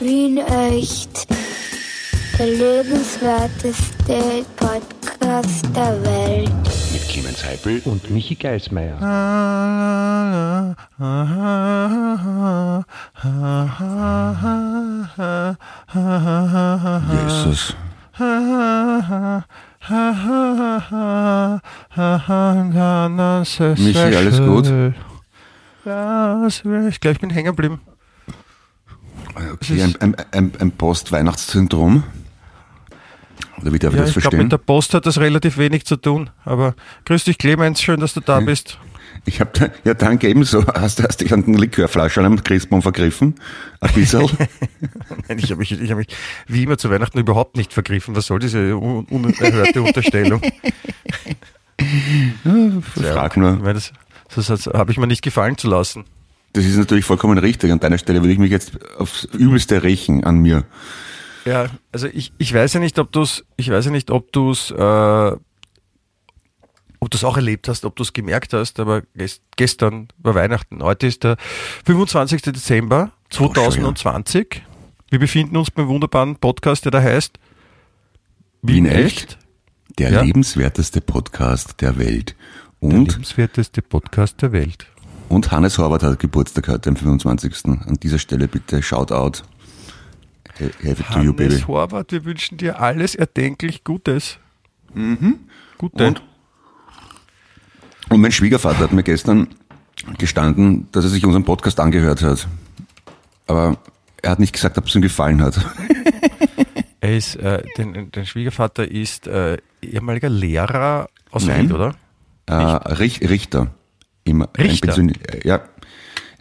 Wien echt. Der lebenswerteste Podcast der Welt. Mit Clemens Heipel und Michi Geismeier. Jesus. Michi, alles gut? Ich glaube, ich bin hängen geblieben. Okay, ein, ein, ein, ein Post-Weihnachtssyndrom. Oder wie darf ich Ja, das ich glaube, verstehen? mit der Post hat das relativ wenig zu tun. Aber grüß dich, Clemens, schön, dass du da bist. Ich habe da, ja danke ebenso. Hast, du- hast dich an den Likörflasche am Christbaum vergriffen? Ein bisschen? Nein, ich habe mich, ich hab mich wie immer zu Weihnachten überhaupt nicht vergriffen. Was soll diese un unerhörte Unterstellung? Frag Ich nur. meine, das, das, das habe ich mir nicht gefallen zu lassen. Das ist natürlich vollkommen richtig. An deiner Stelle würde ich mich jetzt aufs Übelste rächen an mir. Ja, also ich, ich weiß ja nicht, ob du es, ich weiß ja nicht, ob du es, äh, ob du es auch erlebt hast, ob du es gemerkt hast, aber gest, gestern war Weihnachten. Heute ist der 25. Dezember 2020. Wir befinden uns beim wunderbaren Podcast, der da heißt Wien echt? Der Ja. lebenswerteste Podcast der Welt. Der Und, lebenswerteste Podcast der Welt. Und Hannes Horvath hat Geburtstag heute am 25. An dieser Stelle bitte Shoutout. Happy to you, baby. Hannes Horvath, wir wünschen dir alles erdenklich Gutes. Gute. Und, und mein Schwiegervater hat mir gestern gestanden, dass er sich unseren Podcast angehört hat. Aber er hat nicht gesagt, ob es ihm gefallen hat. Er ist, äh, dein, dein Schwiegervater ist äh, ehemaliger Lehrer aus Nein. Ried, oder? Äh, Rich, Richter. Im, Richter? Äh, ja,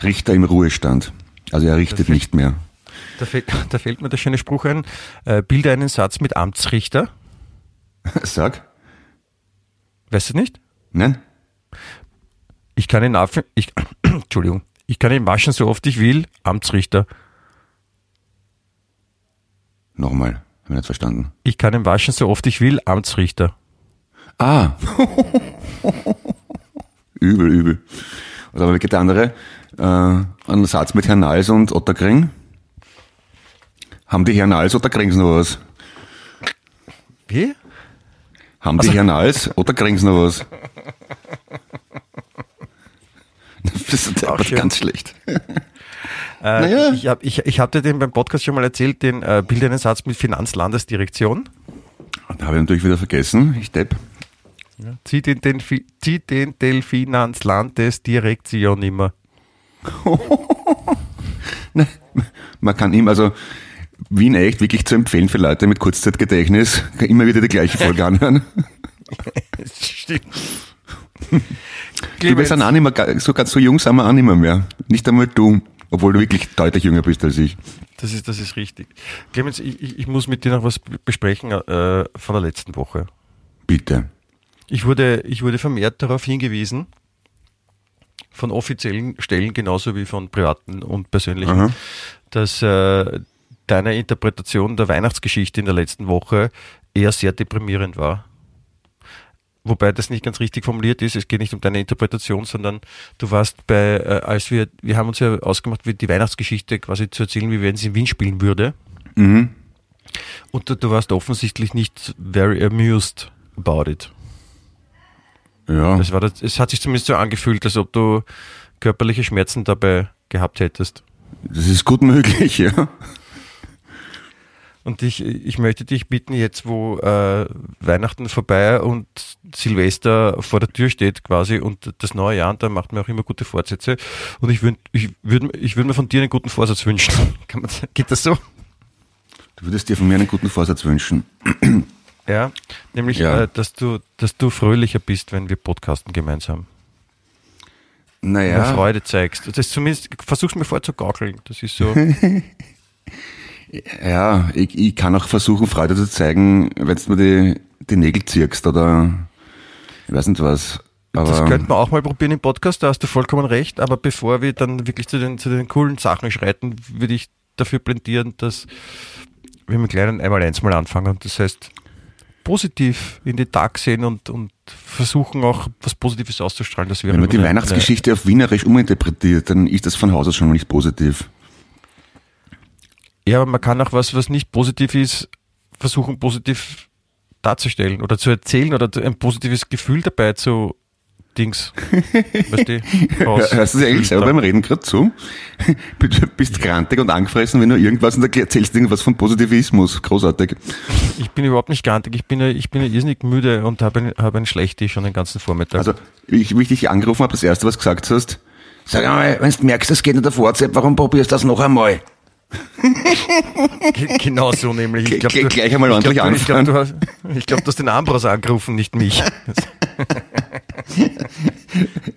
Richter im Ruhestand. Also er richtet Perfekt. nicht mehr. Da fällt, da fällt mir der schöne Spruch ein, äh, bilde einen Satz mit Amtsrichter. Sag. Weißt du nicht? Nein? Ich kann ihn auf, ich, Entschuldigung, ich kann ihn waschen, so oft ich will, Amtsrichter. Nochmal. Habe ich nicht verstanden. Ich kann ihn waschen, so oft ich will, Amtsrichter. Ah. übel, übel. Oder aber geht der andere? Äh, einen Satz mit Herrn Nals und Otterkring. Haben die Herrn Nals oder kriegen sie noch was? Wie? Haben die Herrn Nals oder kriegen sie noch was? Das ist Auch ganz schlecht. Äh, Naja. Ich habe ich, ich hab dir den beim Podcast schon mal erzählt, den äh, einen Satz mit Finanzlandesdirektion. Da habe ich natürlich wieder vergessen. Ich depp. Zieh den, den, Fi- zieh den Delfinanzlandesdirektion immer. Man kann ihm also Wien echt wirklich zu empfehlen für Leute mit Kurzzeitgedächtnis. Kann immer wieder die gleiche Folge anhören. Stimmt. Du bist ein auch nicht mehr, ga- so ganz so jung sind wir auch nicht mehr. Nicht einmal du. Obwohl du wirklich deutlich jünger bist als ich. Das ist, das ist richtig. Clemens, ich, ich muss mit dir noch was besprechen äh, von der letzten Woche. Bitte. Ich wurde, ich wurde vermehrt darauf hingewiesen, von offiziellen Stellen genauso wie von privaten und persönlichen, Aha. dass äh, deine Interpretation der Weihnachtsgeschichte in der letzten Woche eher sehr deprimierend war. Wobei das nicht ganz richtig formuliert ist. Es geht nicht um deine Interpretation, sondern du warst bei, äh, als wir, wir haben uns ja ausgemacht, wie die Weihnachtsgeschichte quasi zu erzählen, wie wenn sie in Wien spielen würde. Mhm. Und du, du warst offensichtlich nicht very amused about it. Ja. Das war das, es hat sich zumindest so angefühlt, als ob du körperliche Schmerzen dabei gehabt hättest. Das ist gut möglich, ja. Und ich, ich möchte dich bitten, jetzt wo äh, Weihnachten vorbei und Silvester vor der Tür steht quasi und das neue Jahr, und da macht man auch immer gute Fortsätze. Und ich würde ich würd, ich würd mir von dir einen guten Vorsatz wünschen. Kann man, geht das so? Du würdest dir von mir einen guten Vorsatz wünschen. Ja, nämlich, Ja. Äh, dass, du, dass du fröhlicher bist, wenn wir podcasten gemeinsam. Naja. Freude zeigst. Das ist zumindest, versuch's mir vorzugaukeln. Das ist so. Ja, ich, ich kann auch versuchen, Freude zu zeigen, wenn du mir die, die Nägel zirkst oder ich weiß nicht was. Aber Das könnte man auch mal probieren im Podcast, da hast du vollkommen recht, aber bevor wir dann wirklich zu den, zu den coolen Sachen schreiten, würde ich dafür plädieren, dass wir mit kleinen einmal eins mal anfangen. Das heißt, positiv in den Tag sehen und, und versuchen auch was Positives auszustrahlen. Das wäre wenn man die Weihnachtsgeschichte auf Wienerisch uminterpretiert, dann ist das von Haus aus schon mal nicht positiv. Ja, aber man kann auch was, was nicht positiv ist, versuchen positiv darzustellen oder zu erzählen oder ein positives Gefühl dabei zu Dings. weißt du, raus- Hörst du eigentlich selber beim Reden gerade zu? Du bist grantig und angefressen, wenn du irgendwas und erzählst irgendwas von Positivismus. Großartig. Ich bin überhaupt nicht grantig, ich bin ich bin irrsinnig müde und habe ein, habe ein Schlechti schon den ganzen Vormittag. Also, ich, wie ich dich angerufen habe, das erste, was du gesagt hast, sag einmal, wenn du merkst, es geht nicht auf WhatsApp, warum probierst du das noch einmal? Ge- Genau so nämlich. Ich glaub, du- gleich einmal ich ordentlich glaub, du- Ich glaube, anfangen. du, hast- ich glaub, du hast den Ambros angerufen, nicht mich.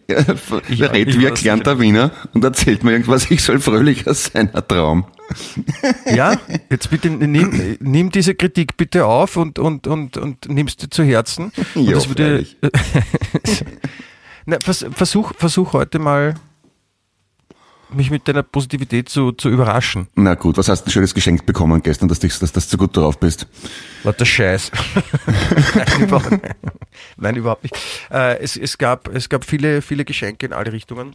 Der redet wie ein gelernter Wiener und erzählt mir irgendwas, ich soll fröhlicher sein, ein Traum. Ja, jetzt bitte nimm, nimm diese Kritik bitte auf und, und, und, und nimmst du zu Herzen. Ja, das würde. Na, vers, versuch, versuch heute mal, mich mit deiner Positivität zu, zu überraschen. Na gut, was hast du denn schönes geschenkt bekommen gestern, dass, dich, dass, dass du so gut drauf bist? Lauter Scheiß. Nein, überhaupt, nein, überhaupt nicht. Äh, es, es, gab, es gab viele, viele Geschenke in alle Richtungen.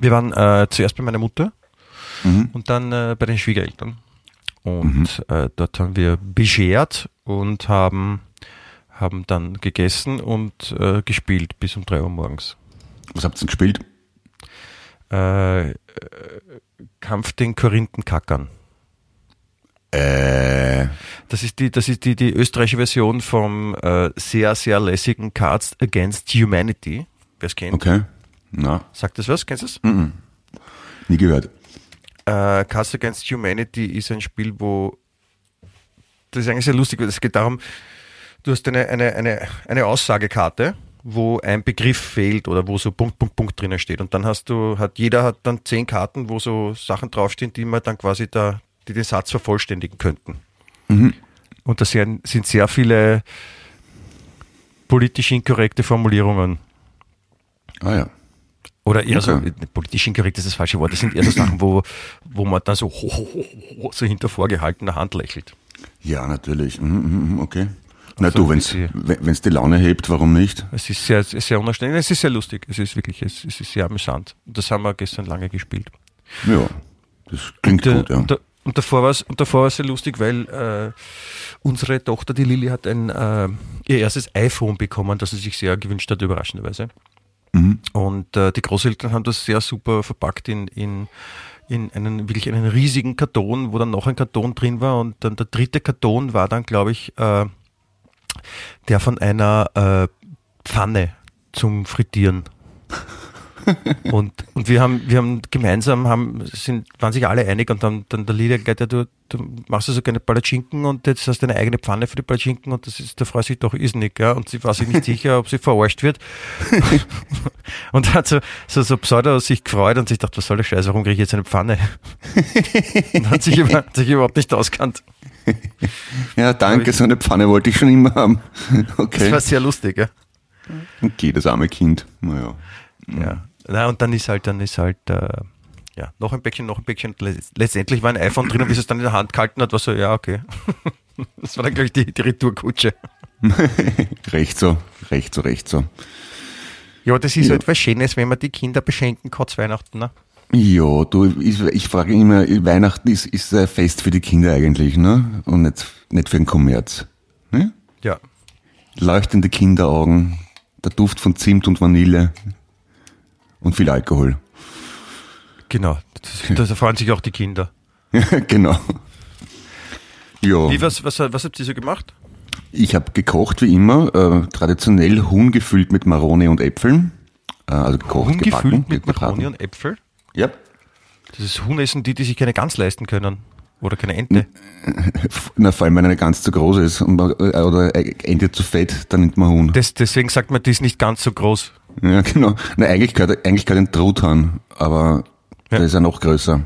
Wir waren äh, zuerst bei meiner Mutter und dann äh, bei den Schwiegereltern. Und äh, dort haben wir beschert und haben, haben dann gegessen und äh, gespielt bis um drei Uhr morgens. Was habt ihr denn gespielt? Äh, Kampf den Korinthenkackern. Äh, Das ist die, das ist die, die österreichische Version vom äh, sehr, sehr lässigen Cards Against Humanity. Wer es kennt, okay. Na, sagt das was? Kennst du es? nie gehört. Äh, Cards Against Humanity ist ein Spiel, wo das ist eigentlich sehr lustig, weil es geht darum, du hast eine, eine, eine, eine Aussagekarte, wo ein Begriff fehlt oder wo so Punkt, Punkt, Punkt drinnen steht. Und dann hast du, hat jeder hat dann zehn Karten, wo so Sachen draufstehen, die man dann quasi da, die den Satz vervollständigen könnten. Und da sind, sehr viele politisch inkorrekte Formulierungen. Ah ja. Oder eher Okay. so, politisch inkorrekt ist das falsche Wort, das sind eher so Sachen, wo, wo man dann so, ho, ho, ho, ho, so hinter vorgehaltener Hand lächelt. Ja, natürlich. Mhm, mhm, mhm, okay. Na Also du, wenn's, die- wenn es die Laune hebt, warum nicht? Es ist sehr, sehr unanständig, es ist sehr lustig, es ist wirklich, es, es ist sehr amüsant. Und das haben wir gestern lange gespielt. Ja, das klingt Und, gut, ja. und, und davor war es und davor war es sehr lustig, weil äh, unsere Tochter, die Lilly, hat ein äh, ihr erstes iPhone bekommen, das sie sich sehr gewünscht hat, überraschenderweise. Mhm. Und äh, die Großeltern haben das sehr super verpackt in, in, in einen wirklich einen riesigen Karton, wo dann noch ein Karton drin war. Und dann der dritte Karton war dann, glaube ich, äh, der von einer äh, Pfanne zum Frittieren. und, und wir haben, wir haben gemeinsam, haben, sind, waren sich alle einig und dann, dann der Lieder gleich, ja, du, du machst also gerne Palatschinken und jetzt hast du eine eigene Pfanne für die Palatschinken und das ist, da freut sich doch Isnik, ja, und sie war sich nicht sicher, ob sie verarscht wird. und hat so, so, so pseudo sich gefreut und sich gedacht, was soll der Scheiß, warum kriege ich jetzt eine Pfanne? und hat sich, über, hat sich überhaupt nicht auskannt. Ja, danke, so eine Pfanne wollte ich schon immer haben. Das Okay. war sehr lustig, ja. Okay, das arme Kind. Naja. Ja. Na, und dann ist halt, dann ist halt, äh, ja, noch ein Päckchen, noch ein Päckchen. Letztendlich war ein iPhone drin und wie es dann in der Hand gehalten hat, war so, ja, okay. Das war dann, glaube ich, die, die Retourkutsche. Recht so, recht so, recht so. Ja, das ist Ja. halt etwas Schönes, wenn man die Kinder beschenken kann zu Weihnachten. Ne? Ja, du, ich, ich frage immer, Weihnachten ist, ist ein Fest für die Kinder eigentlich, ne? Und nicht, nicht für den Kommerz. Ne? Ja. Leuchtende Kinderaugen, der Duft von Zimt und Vanille und viel Alkohol. Genau. Das, da freuen sich auch die Kinder. genau. Ja, Wie, was, was, was habt ihr so gemacht? ich habe gekocht wie immer, äh, traditionell Huhn gefüllt mit Maroni und Äpfeln. Äh, also gekocht, gebacken, Ungefüllt mit gebraten. Macaroni und Äpfel. Ja, Das ist Huhn essen die, die sich keine Gans leisten können. Oder keine Ente. na, vor allem wenn eine ganz zu groß ist und man, äh, oder Ende zu fett, dann nimmt man Huhn. Das, deswegen sagt man, die ist nicht ganz so groß. Ja, genau. Na, eigentlich gehört, eigentlich gehört ein Truthahn, aber Ja. der ist ja noch größer.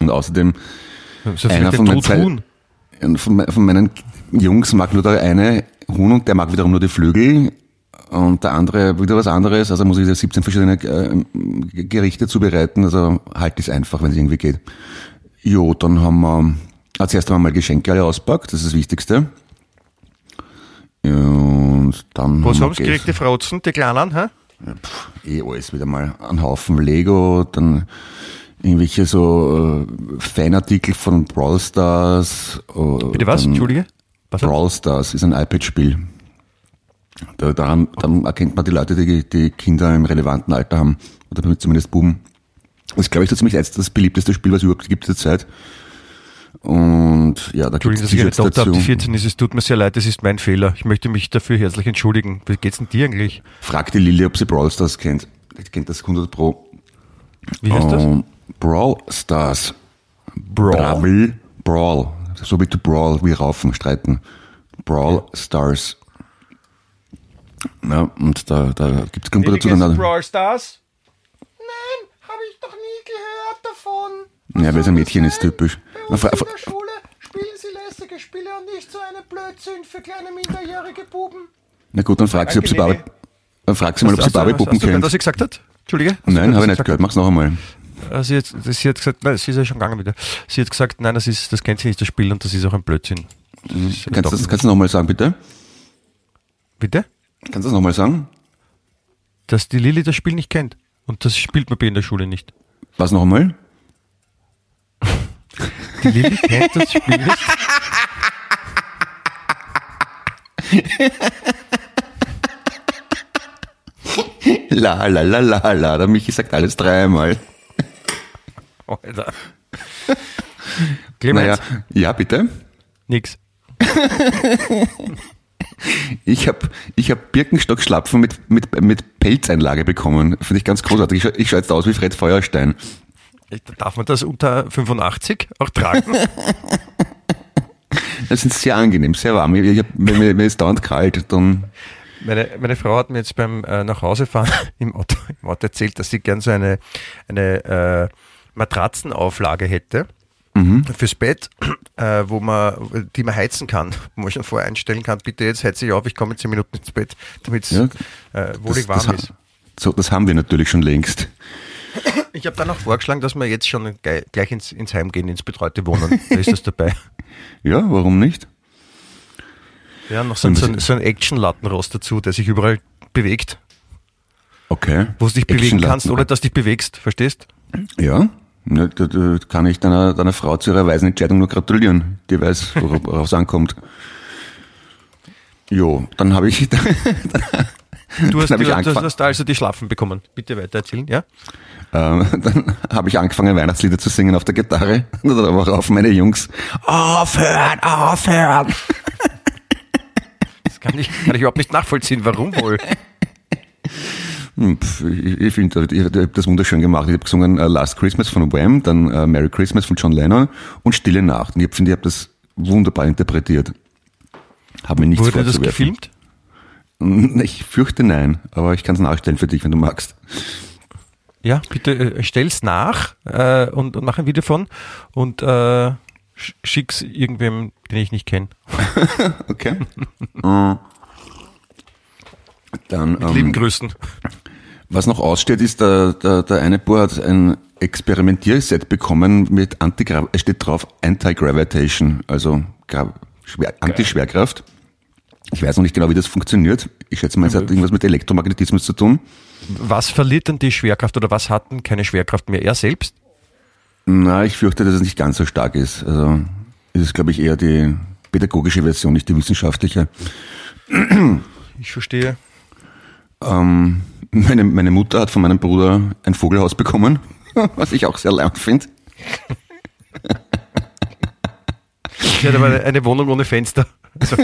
Und außerdem, So Einer von meinen Huhn. von, von meinen Jungs mag nur der eine Huhn und der mag wiederum nur die Flügel und der andere wieder was anderes. Also muss ich da 17 verschiedene äh, Gerichte zubereiten. Also halt ist einfach, wenn es irgendwie geht. Jo, dann haben wir als erstes mal Geschenke alle auspackt, das ist das Wichtigste. Ja, Und dann Was wir haben sie gekriegt, die Frotzen, die Kleinen? Hä? Eh alles wieder mal. Ein Haufen Lego, dann irgendwelche so äh, Fanartikel von Brawl Stars. äh, Bitte was? Entschuldige? Was? Brawl Stars ist ein iPad-Spiel. Da, daran, dann erkennt man die Leute, die, die Kinder im relevanten Alter haben. Oder zumindest Buben. Das ist, glaube ich, so ziemlich das beliebteste Spiel, was es überhaupt gibt zurzeit. Und ja, da gibt Entschuldigung, es dass ich eine T-Shirts dazu. die 14 ist. Es tut mir sehr leid, das ist mein Fehler. Ich möchte mich dafür herzlich entschuldigen. Wie geht's denn dir eigentlich? Frag die Lilly, ob sie Brawl Stars kennt. Ich kennt das 100 Pro. Wie heißt das? Ähm, Brawl Stars. Brawl. Brawl. Brawl. So wie to Brawl, wie Raufen, streiten. Brawl Stars. Ja, und da, da gibt's Klumper dazu. Dann, Brawl Stars? Nein, habe ich doch nie gehört davon. Ja, weil es ein Mädchen ist, typisch. Na, fra- fra- Schule spielen sie lästige Spiele und nicht so eine Blödsinn für kleine minderjährige Buben. Na gut, dann frag sie, ob sie Barbie, dann frag sie mal, ob sie Barbie-Puppen Hast du gehört, kennt. was sie gesagt hat? Entschuldige? Hast du Nein, habe ich nicht gehört. Mach's noch einmal. Sie hat, sie hat gesagt, nein, sie ist ja schon gegangen wieder. Sie hat gesagt, nein, das ist, das kennt sie nicht, das Spiel, und das ist auch ein Blödsinn. Kannst du das, kannst du noch mal sagen, bitte? Bitte? Kannst du das noch mal sagen? Dass die Lilly das Spiel nicht kennt. Und das spielt man bei in der Schule nicht. Was noch einmal? Die Lilly das Spiel nicht. La, la, la, la, la. Der Michi sagt alles dreimal. Alter. Clemens, Naja, ja, bitte. nix. Ich habe ich hab Birkenstock-Schlapfen mit, mit, mit Pelzeinlage bekommen. Finde ich ganz großartig. Ich schaue ich schau jetzt aus wie Fred Feuerstein. Darf man das unter 85 auch tragen? Das sind sehr angenehm, sehr warm. Ich, ich hab, wenn mir, mir ist dauernd kalt, dann Meine, meine Frau hat mir jetzt beim äh, Nachhausefahren im Auto, im Auto erzählt, dass sie gern so eine, eine äh, Matratzenauflage hätte fürs Bett, äh, wo man, die man heizen kann, wo man schon vorher einstellen kann, bitte jetzt heiz ich auf, ich komme in 10 Minuten ins Bett, damit es Ja, äh, wohlig das, das, warm ha- ist. so, das haben wir natürlich schon längst. Ich habe dann auch vorgeschlagen, dass wir jetzt schon gleich, ins, ins Heim gehen, ins betreute Wohnen. Da ist das dabei. Ja, warum nicht? Ja, noch so, ein- so, ein- so ein Action-Lattenrost dazu, der sich überall bewegt, Okay. wo du dich bewegen kannst, ohne dass du dich bewegst, verstehst? Ja, ja da, da kann ich deiner, deiner Frau zu ihrer weisen Entscheidung nur gratulieren. Die weiß, worauf worauf es ankommt. Jo, dann habe ich, dann, Du hast, hab du, du angefangen. hast also die Schlafen bekommen. Bitte weiter erzählen, ja? ähm, dann habe ich angefangen, Weihnachtslieder zu singen auf der Gitarre. Und dann auf meine Jungs, aufhören, aufhören. Das kann ich, kann ich überhaupt nicht nachvollziehen. Warum wohl? Hm, Ich, finde, ich, habe das wunderschön gemacht. Ich habe gesungen äh, Last Christmas von Wham, dann äh, Merry Christmas von John Lennon und Stille Nacht. Und ich finde, ich habe das wunderbar interpretiert. Habe mir nichts Wurde das gefilmt? Ich fürchte nein, aber ich kann es nachstellen für dich, wenn du magst. Ja, bitte äh, stell's nach äh, und, und mach ein Video von und äh, sch- schick's irgendwem, den ich nicht kenne. Okay. Äh, Dann, Lieben ähm, Grüßen. was noch aussteht, ist, der, der, der eine Bub hat ein Experimentierset bekommen mit Anti es steht drauf Anti-Gravitation, also Gra Schwer Anti-Schwerkraft. Ich weiß noch nicht genau, wie das funktioniert. Ich schätze mal, es hat irgendwas mit Elektromagnetismus zu tun. Was verliert denn die Schwerkraft oder was hat denn keine Schwerkraft mehr? Er selbst? Na, ich fürchte, dass es nicht ganz so stark ist. Also, es ist, glaube ich, eher die pädagogische Version, nicht die wissenschaftliche. Ich verstehe. Ähm, meine, meine Mutter hat von meinem Bruder ein Vogelhaus bekommen, was ich auch sehr laut finde. Ich hätte aber eine Wohnung ohne Fenster. Also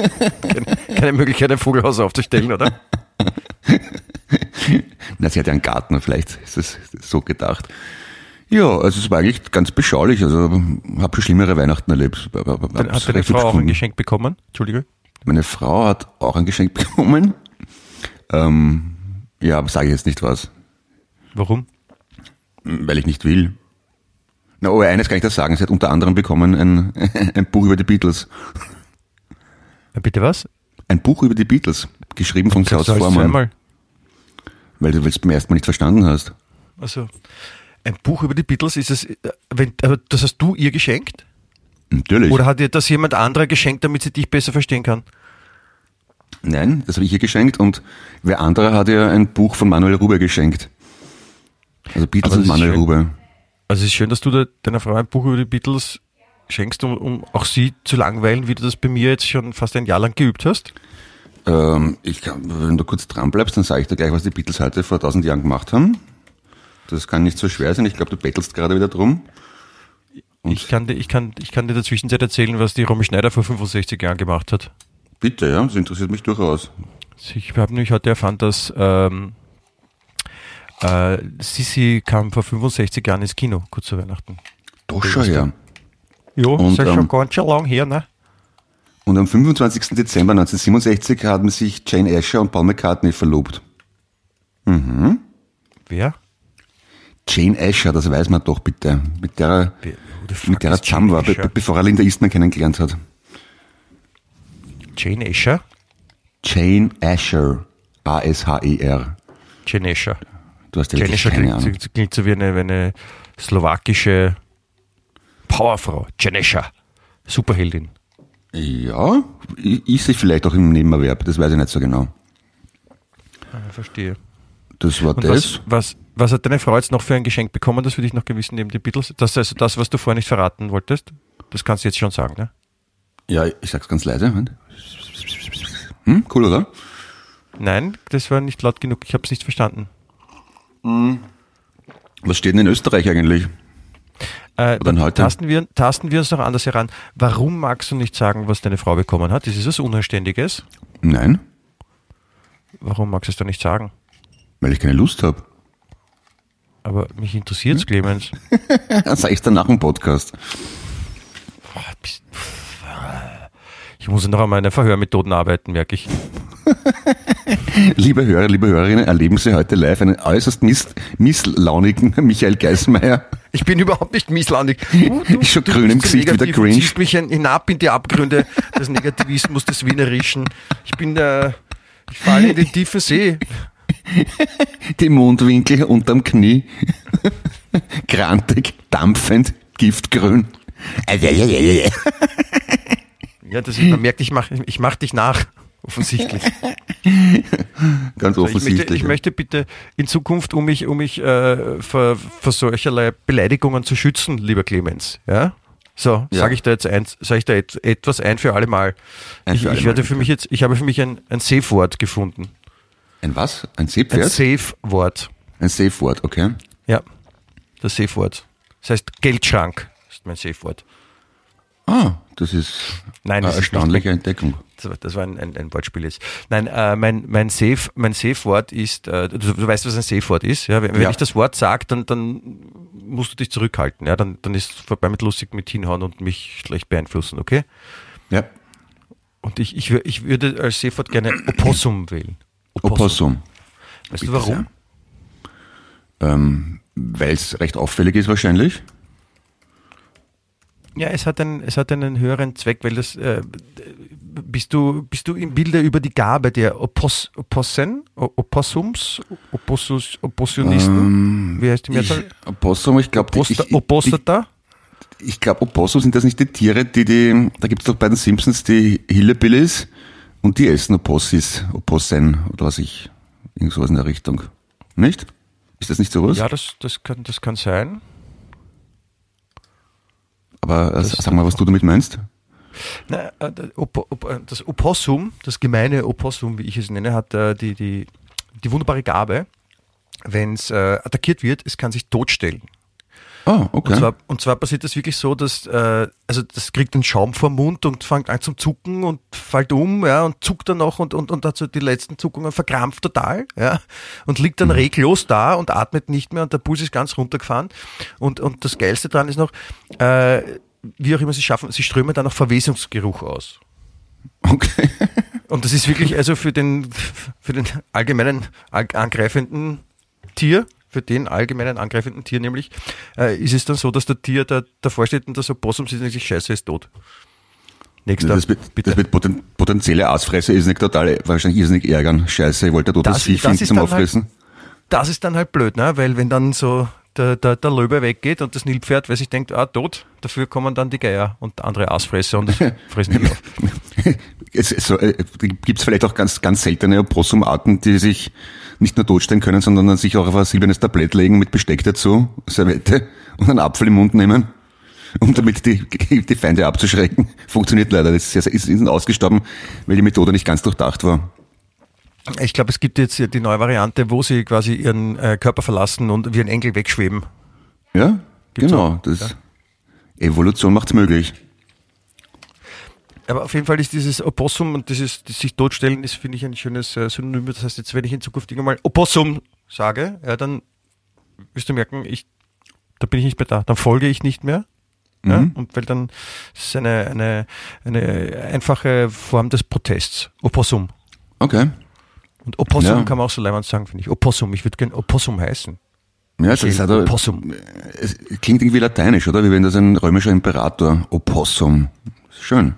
keine, Möglichkeit, ein Vogelhaus aufzustellen, oder? Na, sie hat ja einen Garten, vielleicht ist es so gedacht. Ja, also es war eigentlich ganz beschaulich. Also habe schon schlimmere Weihnachten erlebt. Dann hat deine Frau auch ein. Geschenk bekommen. Entschuldige. Meine Frau hat auch ein Geschenk bekommen. Ähm, ja, aber sage ich jetzt nicht was, Warum? weil ich nicht will. Na, oh, eines kann ich das sagen. Sie hat unter anderem bekommen ein, ein Buch über die Beatles. Äh, Bitte was? Ein Buch über die Beatles, geschrieben von Klaus Vormann, zweimal? weil du es beim ersten Mal nicht verstanden hast. Also, ein Buch über die Beatles ist es, äh, wenn, aber das hast du ihr geschenkt? Natürlich. Oder hat dir das jemand anderer geschenkt, damit sie dich besser verstehen kann? Nein, das habe ich ihr geschenkt und wer andere hat ihr ein Buch von Manuel Rube geschenkt. Also Beatles Aber und Manuel schön. Rube. Also es ist schön, dass du da deiner Frau ein Buch über die Beatles schenkst, um, um auch sie zu langweilen, wie du das bei mir jetzt schon fast ein Jahr lang geübt hast. Ähm, ich kann, wenn du kurz dran bleibst, dann sage ich dir gleich, was die Beatles heute vor tausend Jahren gemacht haben. Das kann nicht so schwer sein. Ich glaube, du bettelst gerade wieder drum. Ich kann, dir, ich, kann, ich kann dir in der Zwischenzeit erzählen, was die Romy Schneider vor 65 Jahren gemacht hat. Bitte, ja, das interessiert mich durchaus. Ich habe nämlich heute erfahren, dass ähm, äh, Sissi kam vor 65 Jahren ins Kino, kurz zu Weihnachten. Doch schon her. Ja, Und, ist ja ähm, schon ganz schön lang her, ne? Und am 25. Dezember 1967 haben sich Jane Asher und Paul McCartney verlobt. Wer? Jane Asher, das weiß man doch bitte. Mit der, fuck mit der er Jane war, be bevor er Linda Eastman kennengelernt hat. Jane Asher? Jane Asher. A-S-H-E-R. Jane Asher. Du hast ja Jane Asher keine klingt, klingt, klingt so wie eine, wie eine slowakische Powerfrau. Jane Asher. Superheldin. Ja, ist sie vielleicht auch im Nebenerwerb, das weiß ich nicht so genau. Ah, verstehe. Das war Und das. was, was, was hat deine Frau jetzt noch für ein Geschenk bekommen, das für dich noch gewissen neben den Beatles? Das ist also das, was du vorher nicht verraten wolltest? Das kannst du jetzt schon sagen, ne? Ja, ich sag's ganz leise. Hm, cool, oder? Nein, das war nicht laut genug. Ich habe es nicht verstanden. Was steht denn in Österreich eigentlich? Äh, dann heute? Tasten wir, tasten wir uns noch anders heran. Warum magst du nicht sagen, was deine Frau bekommen hat? Ist was Unanständiges. Nein, Warum magst du es dann nicht sagen? weil ich keine Lust habe. Aber mich interessiert's, Clemens. Dann sag ich's dann nach dem Podcast. Ich muss noch an meinen Verhörmethoden arbeiten, merke ich. Liebe Hörer, liebe Hörerinnen, erleben Sie heute live einen äußerst miss misslaunigen Michael Geismeier. Ich bin überhaupt nicht mieslaunig. Du, Ist schon grün im Gesicht wie der Grinch. ziehst mich hin- hinab in die Abgründe des Negativismus, des Wienerischen. Ich bin der, ich falle in den tiefen See. Die Mundwinkel unterm Knie. Grantig, dampfend, giftgrün. Ja, das ist, man merkt, ich mache ich mach dich nach. Offensichtlich. Ganz Ich möchte, offensichtlich. ich möchte bitte in Zukunft, um mich, um mich äh, vor, vor solcherlei Beleidigungen zu schützen, lieber Clemens, ja? So, Ja. sage ich da jetzt eins, sage ich da et, etwas ein für alle Mal. Ein Ich, für alle ich werde Mal, für mich jetzt, ich habe für mich ein, ein Safe-Wort gefunden. Ein was? Ein Ein Seepferd? Safe-Wort. Ein Safe-Wort, okay. Ja, das Safe-Wort. Das heißt Geldschrank, ist mein Safe-Wort. Ah, das ist Nein, eine das ist nicht erstaunliche Entdeckung. Das war, ein, ein, ein Wortspiel jetzt. Nein, äh, mein, mein Safe, mein Safe-Wort ist, äh, du, du weißt, was ein Safe-Wort ist, ja? Wenn, wenn Ja. ich das Wort sage, dann, dann musst du dich zurückhalten, ja? Dann, dann ist vorbei mit lustig mit hinhauen und mich schlecht beeinflussen, okay? Ja. Und ich, ich, ich würde als Safe-Wort gerne Opossum wählen. Opossum. Weißt du Bitte warum? Ähm, Weil es recht auffällig ist wahrscheinlich. Ja, es hat, einen, es hat einen höheren Zweck, weil das, äh, bist, du, bist du im Bilde über die Gabe der Opos, Opossen, Opossums, Opossus, Oppossionisten? Wie heißt die Ähm, Ich, Mehrzahl? Opossum, ich glaube, Oposta, ich, ich, Opostata? ich glaube, Opossum sind das nicht die Tiere, die die, da gibt es doch bei den Simpsons die Hillebillies und die essen Opossis, Opossen oder was ich, irgend sowas in der Richtung. Nicht? Ist das nicht sowas? Ja, das, das, kann, das kann sein. Aber äh, sag mal, was du damit meinst. Na, äh, das äh, das Opossum, das gemeine Opossum, wie ich es nenne, hat äh, die, die, die wunderbare Gabe, wenn es attackiert wird, es kann sich totstellen. Ah, okay. Und, zwar, und zwar passiert das wirklich so, dass äh, also das kriegt einen Schaum vor Mund und fängt an zum Zucken und fällt um, ja, und zuckt dann noch und, und, und hat so die letzten Zuckungen verkrampft total, ja, und liegt dann reglos da und atmet nicht mehr und der Puls ist ganz runtergefahren. Und, und das Geilste dran ist noch, äh, wie auch immer sie schaffen, sie strömen dann noch Verwesungsgeruch aus. okay. Und das ist wirklich also für den, für den allgemeinen al- angreifenden Tier, für den allgemeinen angreifenden Tier nämlich, äh, ist es dann so, dass der Tier da, davor steht und das Opossum sieht und sich scheiße, ist tot. Nächster, Das wird, bitte. das wird poten, potenzielle Aasfresser irrsinnig total, wahrscheinlich irrsinnig ärgern. Scheiße, ich wollte ein totes Das- Vieh das finden ist zum halt- Auffressen. das ist dann halt blöd, ne? weil wenn dann so der, der, der Löwe weggeht und das Nilpferd, weil sich denkt, ah, tot, dafür kommen dann die Geier und andere Aasfresser und fressen die auf. Es, es, so, äh, gibt es vielleicht auch ganz, ganz seltene Opossumarten, die sich nicht nur totstellen können, sondern dann sich auch auf ein silbernes Tablett legen mit Besteck dazu, Servette und einen Apfel im Mund nehmen, um damit die, die Feinde abzuschrecken. Funktioniert leider. Das ist, ist, ist ausgestorben, weil die Methode nicht ganz durchdacht war. Ich glaube, es gibt jetzt die neue Variante, wo sie quasi ihren äh, Körper verlassen und wie ein Engel wegschweben. Ja, Gibt's genau. auch, Das ja. Evolution macht's möglich. Aber auf jeden Fall ist dieses Opossum und dieses das sich totstellen, ist, finde ich, ein schönes äh, Synonym. Das heißt, jetzt, wenn ich in Zukunft irgendwann mal Opossum sage, ja, dann wirst du merken, ich, da bin ich nicht mehr da. Dann folge ich nicht mehr. Ja, Mhm. und weil dann ist es eine, eine, eine einfache Form des Protests. Opossum. Okay. Und Opossum Ja. kann man auch so leibend sagen, finde ich. Opossum. Ich würde gerne Opossum heißen. Ja, das ist also, Opossum. es klingt irgendwie lateinisch, oder? Wie wenn das ein römischer Imperator, Opossum. Schön.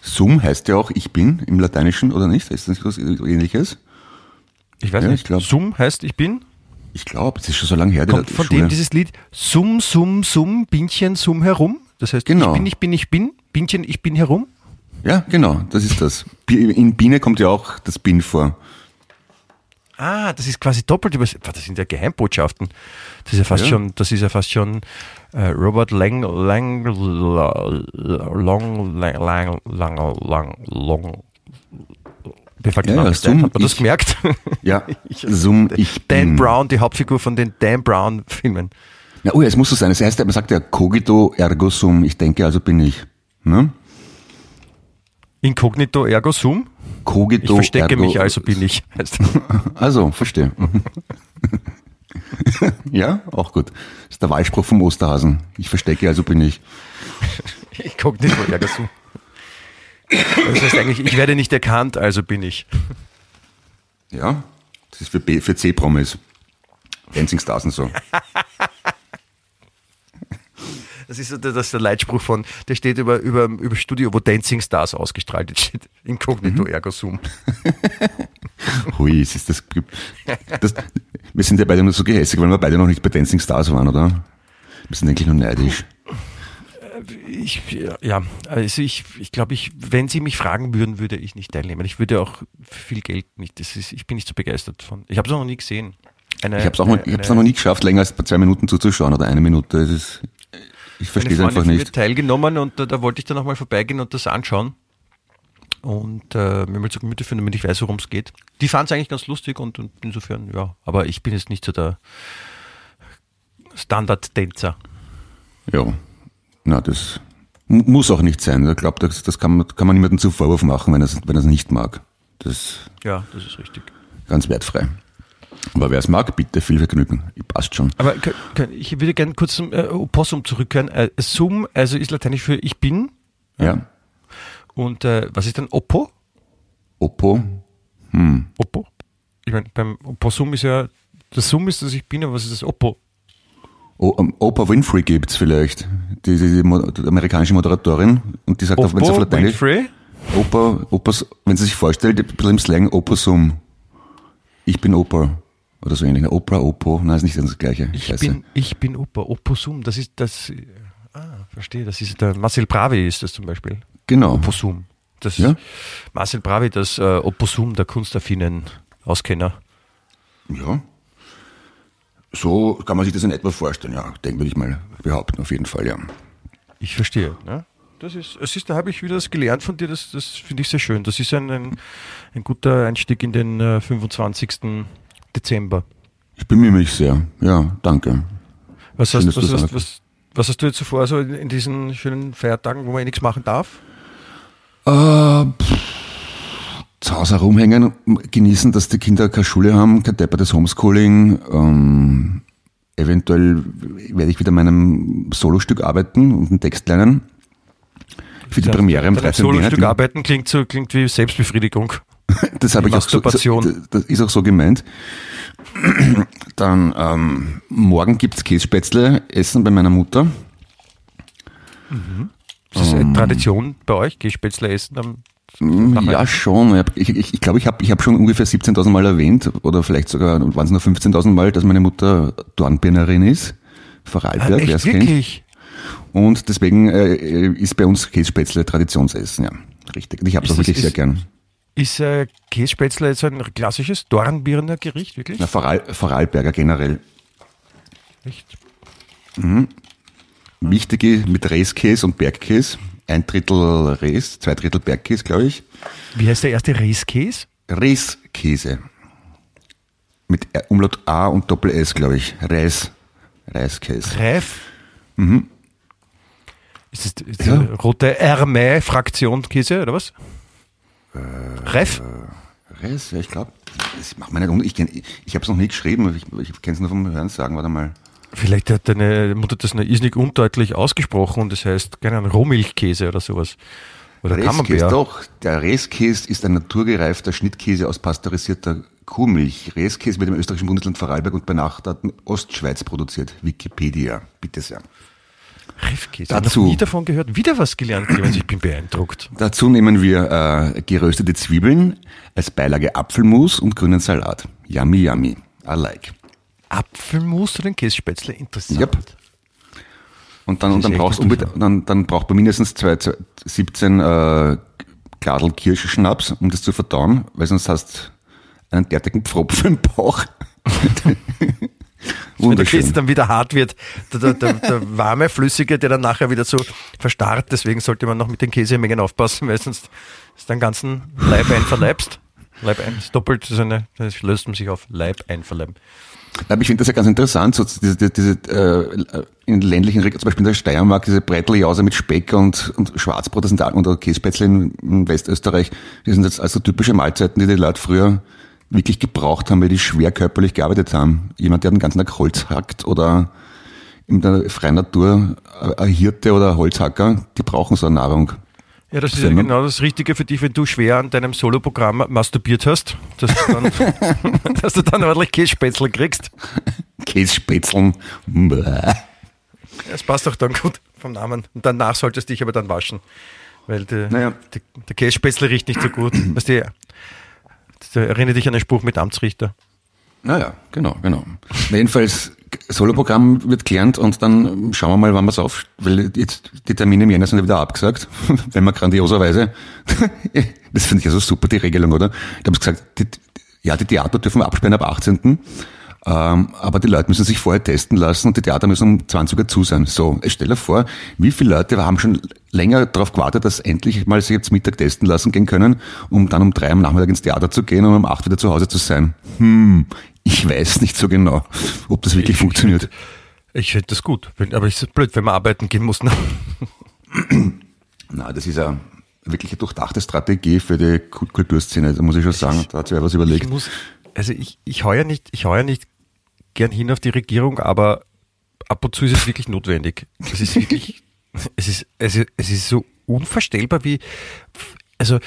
Sum heißt ja auch ich bin im Lateinischen, oder nicht? Ist das was ähnliches? Ich weiß Ja, nicht. ich glaub- Sum heißt ich bin. Ich glaube, es ist schon so lange her, die Kommt von Schule. dem dieses Lied Sum, Sum, Sum, Bienchen, Sum herum. Das heißt, Genau. ich bin, ich bin, ich bin, Bienchen, ich bin herum. Ja, genau, das ist das. In Biene kommt ja auch das Bin vor. Ah, das ist quasi doppelt übersetzt. Das sind ja Geheimbotschaften. Das ist ja fast Ja. schon, das ist ja fast schon äh, Robert Lang, Lang, Long, Lang, Lang, Lang, Lang, Long. Mir fällt der Ja, ja. Sum, Hat man das ich- gemerkt? Ja, Sum, ich Dan bin. Brown, die Hauptfigur von den Dan Brown Filmen. Ja, oh ja, es muss so sein. Es heißt, man sagt ja cogito ergo sum. Ich denke, also bin ich. Ne? Incognito ergo sum. Cogito Ich verstecke ergo mich, also bin ich. Also, verstehe. ja, auch gut. Das ist der Wahlspruch vom Osterhasen. Ich verstecke, also bin ich. Incognito ergo sum. Das heißt eigentlich, ich werde nicht erkannt, also bin ich. Ja, das ist für, B, für C-Promis. Dancing Stars und so. Das ist das ist der Leitspruch von, der steht über, über, über Studio, wo Dancing Stars ausgestrahlt wird, steht Incognito ergo sum. Hui, es ist das, das. Wir sind ja beide nur so gehässig, weil wir beide noch nicht bei Dancing Stars waren, oder? Wir sind eigentlich nur neidisch. Ich, ja, also ich, ich glaube, ich, wenn Sie mich fragen würden, würde ich nicht teilnehmen. Ich würde auch viel Geld nicht. Das ist, ich bin nicht so begeistert von. Ich habe es auch noch nie gesehen. Eine, Ich habe es auch, noch- ich hab's auch noch nie geschafft, länger als zwei Minuten zuzuschauen oder eine Minute. Es ist, ich verstehe es einfach nicht. teilgenommen und da, da wollte ich dann auch mal vorbeigehen und das anschauen. Und äh, mir mal zu Gemüte führen, damit ich weiß, worum es geht. Die fanden es eigentlich ganz lustig und, und insofern, ja. Aber ich bin jetzt nicht so der Standard-Tänzer. Ja, na, das mu- muss auch nicht sein. Ich glaube, das, das kann, man- kann man niemandem zu Vorwurf machen, wenn er es wenn nicht mag. Das Ja, das ist richtig. ganz wertfrei. Aber wer es mag, bitte viel Vergnügen. Passt schon. Aber ich würde gerne kurz zum äh, Opossum zurückkehren. Äh, Sum, also ist lateinisch für ich bin. Ja. Und äh, was ist dann Oppo? Oppo. Hm. Oppo? Ich meine, beim Opossum ist ja, das Sum ist, dass ich bin, aber was ist das Oppo? O, ähm, Oprah Winfrey gibt's vielleicht. Die, die, die, die amerikanische Moderatorin. Und die sagt, auf, sie auf Oppo, Lateinisch, Winfrey? Opa, Opas, wenn sie sich vorstellt, ein bisschen im Slang, Oposum. Ich bin Opa. Oder so ähnlich. Oprah, Oppo. Nein, ist nicht das gleiche. Ich Scheiße. bin, ich bin Opa, Opossum, das ist das, ah, verstehe, das ist der Marcel Bravi ist das zum Beispiel. Genau. Opossum. Das Ja. Marcel Bravi, das äh, Opossum der kunstaffinen Auskenner. Ja. So kann man sich das in etwa vorstellen, ja. Denke würde ich mal behaupten, auf jeden Fall, ja. Ich verstehe. Ne? Das ist, es ist, da habe ich wieder das gelernt von dir, das, das finde ich sehr schön. Das ist ein, ein, ein guter Einstieg in den äh, 25. Dezember. Ich bemühe mich sehr. Ja, danke. Was Schön, hast, was, du hast, was, was hast du jetzt zuvor so in, in diesen schönen Feiertagen, wo man eh nichts machen darf? Äh, pff, zu Hause herumhängen, genießen, dass die Kinder keine Schule haben, kein deppertes Homeschooling. Ähm, eventuell werde ich wieder an meinem Solostück arbeiten und einen Text lernen. Für die Premiere am Dein 13. Jänner. Solostück arbeiten klingt so, klingt wie Selbstbefriedigung. Das habe ich auch so, das, ist auch so gemeint. Dann ähm, morgen gibt's Kässpätzle essen bei meiner Mutter. Ist das Ähm. eine Tradition bei euch? Geh Spätzle essen am Mm, Ja, schon. Ich glaube, ich, ich, glaub, ich habe ich hab schon ungefähr 17.000 Mal erwähnt oder vielleicht sogar, waren es nur 15.000 Mal, dass meine Mutter Dornbirnerin ist. Vorarlberg, wer Ah, es kennt. Und deswegen äh, ist bei uns Kässpätzle Traditionsessen, ja. Richtig. Und ich habe es auch wirklich sehr ist- gern. Ist äh, Kässpätzle jetzt ein klassisches Dornbirner Gericht, wirklich? Na, Voral, Vorarlberger generell. Echt? Wichtige mit Reiskäse und Bergkäse. Ein Drittel Reis, zwei Drittel Bergkäse, glaube ich. Wie heißt der erste Reiskäse? Reiskäse. Mit Umlaut A und Doppel S, glaube ich. Reis. Reiskäse. Reif. Ist das, ist Ja. die rote Hermé-Fraktion Käse oder was? Reif? Reis, ja, ich glaube. Ich mach meine Ich, kenn- ich habe es noch nie geschrieben. Ich, ich kenne es nur vom Hören sagen. Warte mal. Vielleicht hat deine Mutter das noch irrsinnig undeutlich ausgesprochen und das heißt, keine Ahnung, Rohmilchkäse oder sowas. Oder Camembert. doch. Der Reiskäse ist ein naturgereifter Schnittkäse aus pasteurisierter Kuhmilch. Reiskäse wird im österreichischen Bundesland Vorarlberg und benachbarten Ostschweiz produziert. Wikipedia. Bitte sehr. Dazu- Ich habe nie davon gehört. Wieder was gelernt, Clemens. Ich bin beeindruckt. Dazu nehmen wir äh, geröstete Zwiebeln, als Beilage Apfelmus und grünen Salat. Yummy, yummy. I like. Apfelmus oder den Kässpätzle? Interessant. Yep. Und dann, und dann brauchst du dann, dann braucht man mindestens zwei, zwei, 17 äh, Gladel Kirschschnaps, um das zu verdauen, weil sonst hast du einen derartigen Pfropfen im Bauch. Wenn der Käse Wunderschön. dann wieder hart wird, der, der, der, warme, flüssige, der dann nachher wieder so verstarrt. Deswegen sollte man noch mit den Käsemengen aufpassen, weil sonst ist dein ganzen Leib einverleibst. Leib ein, ist doppelt, so eine, das löst man sich auf. Leib einverleiben. Aber ich finde das ja ganz interessant, so diese, diese, diese äh, in ländlichen Regionen, zum Beispiel in der Steiermark, diese Breiteljause mit Speck und, und Schwarzbrot, das sind da, und Käsespätzle in, in Westösterreich, die sind jetzt also typische Mahlzeiten, die die Leute früher wirklich gebraucht haben, weil die schwer körperlich gearbeitet haben. Jemand, der den ganzen Tag Holz hackt oder in der freien Natur äh, ein Hirte oder ein Holzhacker, die brauchen so eine Nahrung. Ja, das ist ja genau das Richtige für dich, wenn du schwer an deinem Soloprogramm masturbiert hast, dass du dann, dass du dann ordentlich Kässpätzle kriegst. Kässpätzeln. Das passt auch dann gut vom Namen. Und danach solltest du dich aber dann waschen. Weil der, Naja. der, der Kässpätzle riecht nicht so gut. Weißt du, das erinnert dich an den Spruch mit Amtsrichter. Naja, genau, genau. Na, jedenfalls, Soloprogramm wird gelernt und dann schauen wir mal, wann wir es auf, weil jetzt die Termine im Jänner sind ja wieder abgesagt, wenn man grandioserweise, das finde ich ja so super, die Regelung, oder? Haben sie gesagt, die, ja, die Theater dürfen wir absperren ab 18. Ähm, aber die Leute müssen sich vorher testen lassen und die Theater müssen um 20 Uhr zu sein. So, ich stell dir vor, wie viele Leute haben schon länger darauf gewartet, dass endlich mal sie jetzt Mittag testen lassen gehen können, um dann um drei am Nachmittag ins Theater zu gehen und um acht wieder zu Hause zu sein. Hm, ich weiß nicht so genau, ob das wirklich Ich- funktioniert. Ich finde das gut. Aber es ist blöd, wenn man arbeiten gehen muss. Ne? Na, das ist ja wirklich eine durchdachte Strategie für die Ku- Kulturszene, da muss ich schon sagen, da hat sich wer was Ich überlegt. muss, also ich, ich heuer nicht, ich heuer nicht gern hin auf die Regierung, aber ab und zu ist es wirklich notwendig. Es ist wirklich, es ist, es ist, es ist so unvorstellbar wie, also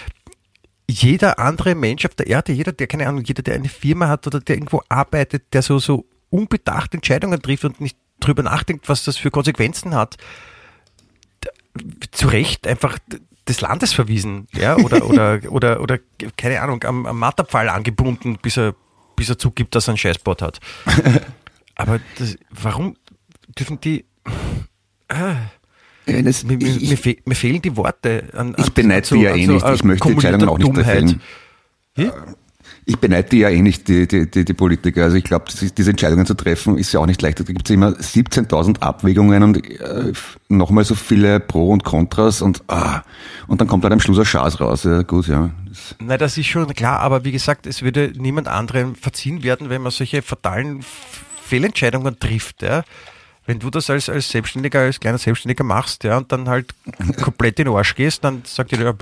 jeder andere Mensch auf der Erde, jeder, der keine Ahnung, jeder, der eine Firma hat oder der irgendwo arbeitet, der so, so unbedacht Entscheidungen trifft und nicht drüber nachdenkt, was das für Konsequenzen hat, zu Recht einfach des Landes verwiesen, ja, oder, oder, oder, oder, keine Ahnung, am, am Marterpfahl angebunden, bis er, bis er zugibt, dass er einen Scheißbot hat. Aber das, warum dürfen die, Ja, das, mir, ich, mir, fe mir fehlen die Worte an, an Ich beneide so- die ja an eh so, nicht. äh, Ich möchte die Entscheidungen auch nicht Dummheit. befehlen. Wie? ich beneide die ja eh nicht, die, die, die, die Politiker. Also ich glaube, diese Entscheidungen zu treffen, ist ja auch nicht leicht. Da gibt es immer 17.000 Abwägungen und äh, nochmal so viele Pro und Kontras und ah, und dann kommt halt am Schluss ein Schaß raus. Ja, gut, ja. Das, Na, das ist schon klar, aber wie gesagt, es würde niemand anderem verziehen werden, wenn man solche fatalen Fehlentscheidungen trifft, ja. Wenn du das als, als Selbstständiger, als kleiner Selbstständiger machst, ja, und dann halt komplett in den Arsch gehst, dann sagt dir, ja,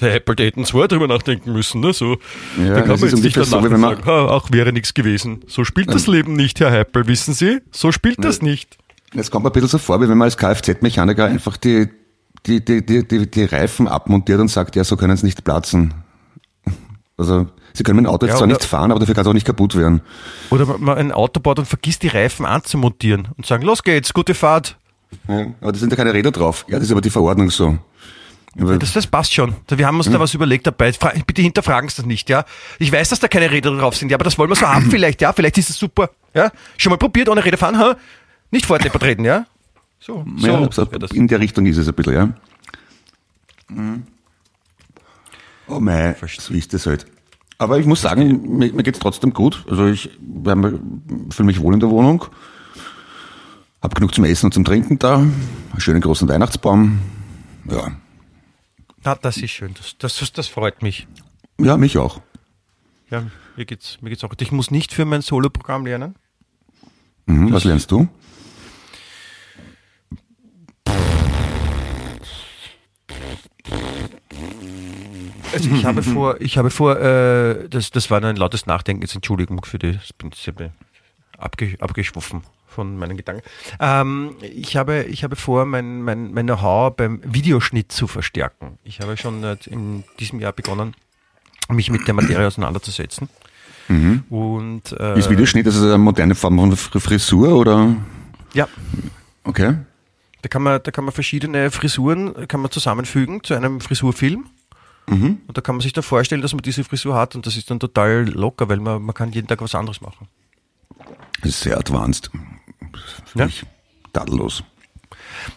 der Apple, der hätten zwei drüber nachdenken müssen, ne, so. Ja, da kann man ist jetzt nicht so, danach wie wenn man- sagen, ha, ach, wäre nichts gewesen. So spielt das Leben nicht, Herr Apple, wissen Sie? So spielt das nicht. Es kommt mir ein bisschen so vor, wie wenn man als Kfz-Mechaniker einfach die, die, die, die, die, Reifen abmontiert und sagt, ja, so können sie nicht platzen. Also, sie können mit dem Auto jetzt Ja, zwar oder- nicht fahren, aber dafür kann es auch nicht kaputt werden. Oder man- ein Auto baut und vergisst die Reifen anzumontieren und sagen, los geht's, gute Fahrt. Ja, aber da sind ja keine Räder drauf. Ja, das ist aber die Verordnung so. Aber, Das, das passt schon. Wir haben uns Hm. da was überlegt dabei. Bitte hinterfragen Sie das nicht, ja. Ich weiß, dass da keine Räder drauf sind, ja, aber das wollen wir so haben vielleicht, ja. Vielleicht ist es super, ja. Schon mal probiert, ohne Räder fahren, ha? Nicht vordeppert reden, ja. So, ja, so das. in der Richtung ist es ein bisschen, ja. Mhm. Oh mei, so ist es halt. Aber ich muss sagen, mir, mir geht's trotzdem gut. Also ich fühle mich wohl in der Wohnung. Hab genug zum Essen und zum Trinken da. Einen schönen großen Weihnachtsbaum. Ja. Na, das ist schön. Das, das, das freut mich. Ja, mich auch. Ja, mir geht's, mir geht's auch. gut. Ich muss nicht für mein Soloprogramm lernen. Mhm, was lernst du? Also ich habe vor, ich habe vor, äh, das, das war ein lautes Nachdenken, jetzt Entschuldigung für die, das bin ich abge, abgeschwuffen von meinen Gedanken. Ähm, ich, habe, ich habe vor, mein, mein, mein Know-how beim Videoschnitt zu verstärken. Ich habe schon in diesem Jahr begonnen, mich mit der Materie auseinanderzusetzen. Und äh, Ist Videoschnitt also eine moderne Form von Fr- Frisur oder? ja, Okay. Da kann man, da kann man verschiedene Frisuren kann man zusammenfügen zu einem Frisurfilm. Und da kann man sich dann vorstellen, dass man diese Frisur hat und das ist dann total locker, weil man, man kann jeden Tag was anderes machen. Das ist sehr advanced. Für Ja. mich tadellos.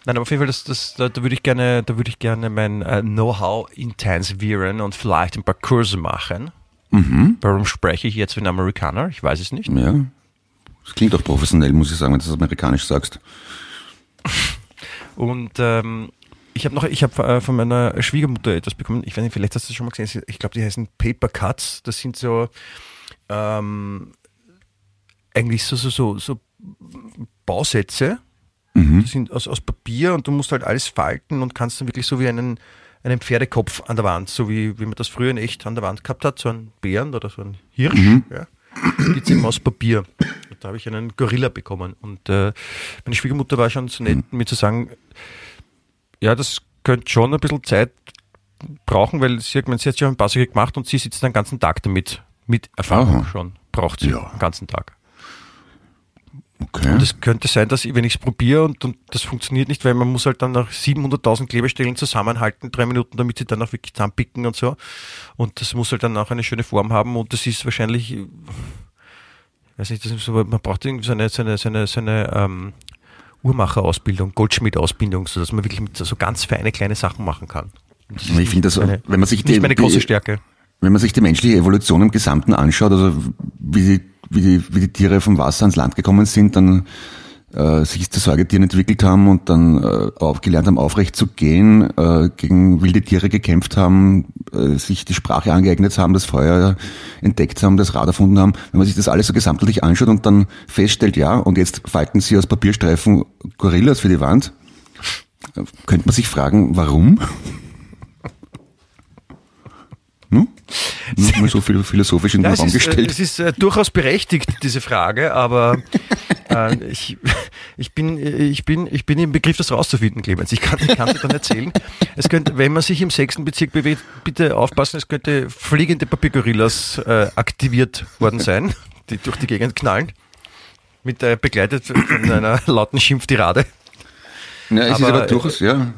Nein, aber auf jeden Fall, das, das, da, da würde ich gerne, da würde ich gerne mein äh, Know-how intensivieren und vielleicht ein paar Kurse machen. Warum spreche ich jetzt wie ein Amerikaner? Ich weiß es nicht. Ja. Das klingt auch professionell, muss ich sagen, wenn du das amerikanisch sagst. Und ähm, ich habe noch, ich habe äh, von meiner Schwiegermutter etwas bekommen. Ich weiß nicht, vielleicht hast du das schon mal gesehen. Ich glaube, die heißen Paper Cuts. Das sind so ähm, eigentlich so so so, so Bausätze. Die sind aus, aus Papier und du musst halt alles falten und kannst dann wirklich so wie einen, einen Pferdekopf an der Wand, so wie, wie man das früher in echt an der Wand gehabt hat, so ein Bären oder so ein Hirsch. Ja. Gibt eben aus Papier. Und da habe ich einen Gorilla bekommen. Und äh, meine Schwiegermutter war schon so nett, mir zu sagen, ja, das könnte schon ein bisschen Zeit brauchen, weil sie hat, gemeint, sie hat schon ein paar Sachen gemacht und sie sitzt den ganzen Tag damit. Mit Erfahrung Aha. schon. Braucht sie Ja. den ganzen Tag. Okay. Und es könnte sein, dass ich, wenn ich es probiere und, und das funktioniert nicht, weil man muss halt dann nach 700.000 Klebestellen zusammenhalten, drei Minuten, damit sie dann auch wirklich zusammenpicken und so. Und das muss halt dann auch eine schöne Form haben und das ist wahrscheinlich, ich weiß nicht, das ist so, man braucht irgendwie so eine, so eine, so eine, so eine ähm, Uhrmacherausbildung, Goldschmied-Ausbildung, sodass man wirklich mit so ganz feine kleine Sachen machen kann. Ich finde das, meine- wenn man sich die, meine große Stärke. wenn man sich die menschliche Evolution im Gesamten anschaut, also wie die, wie die, wie die Tiere vom Wasser ans Land gekommen sind, dann äh, sich zu Säugetieren entwickelt haben und dann äh, auch gelernt haben, aufrecht zu gehen, äh, gegen wilde Tiere gekämpft haben, äh, sich die Sprache angeeignet haben, das Feuer entdeckt haben, das Rad erfunden haben. Wenn man sich das alles so gesamtheitlich anschaut und dann feststellt, ja, und jetzt falten sie aus Papierstreifen Gorillas für die Wand, äh, könnte man sich fragen, warum? Nur mal so viel philosophisch in den es Raum ist, äh, gestellt. es ist äh, durchaus berechtigt, diese Frage, aber äh, ich, ich, bin, ich, bin, ich bin im Begriff, das rauszufinden, Clemens. Ich kann, dir dann erzählen. Es könnte, wenn man sich im sechsten Bezirk bewegt, bitte aufpassen, es könnte fliegende Papiergorillas äh, aktiviert worden sein, die durch die Gegend knallen. Mit äh, begleitet von einer lauten Schimpftirade. Ja, es ist aber, aber durchaus, ja,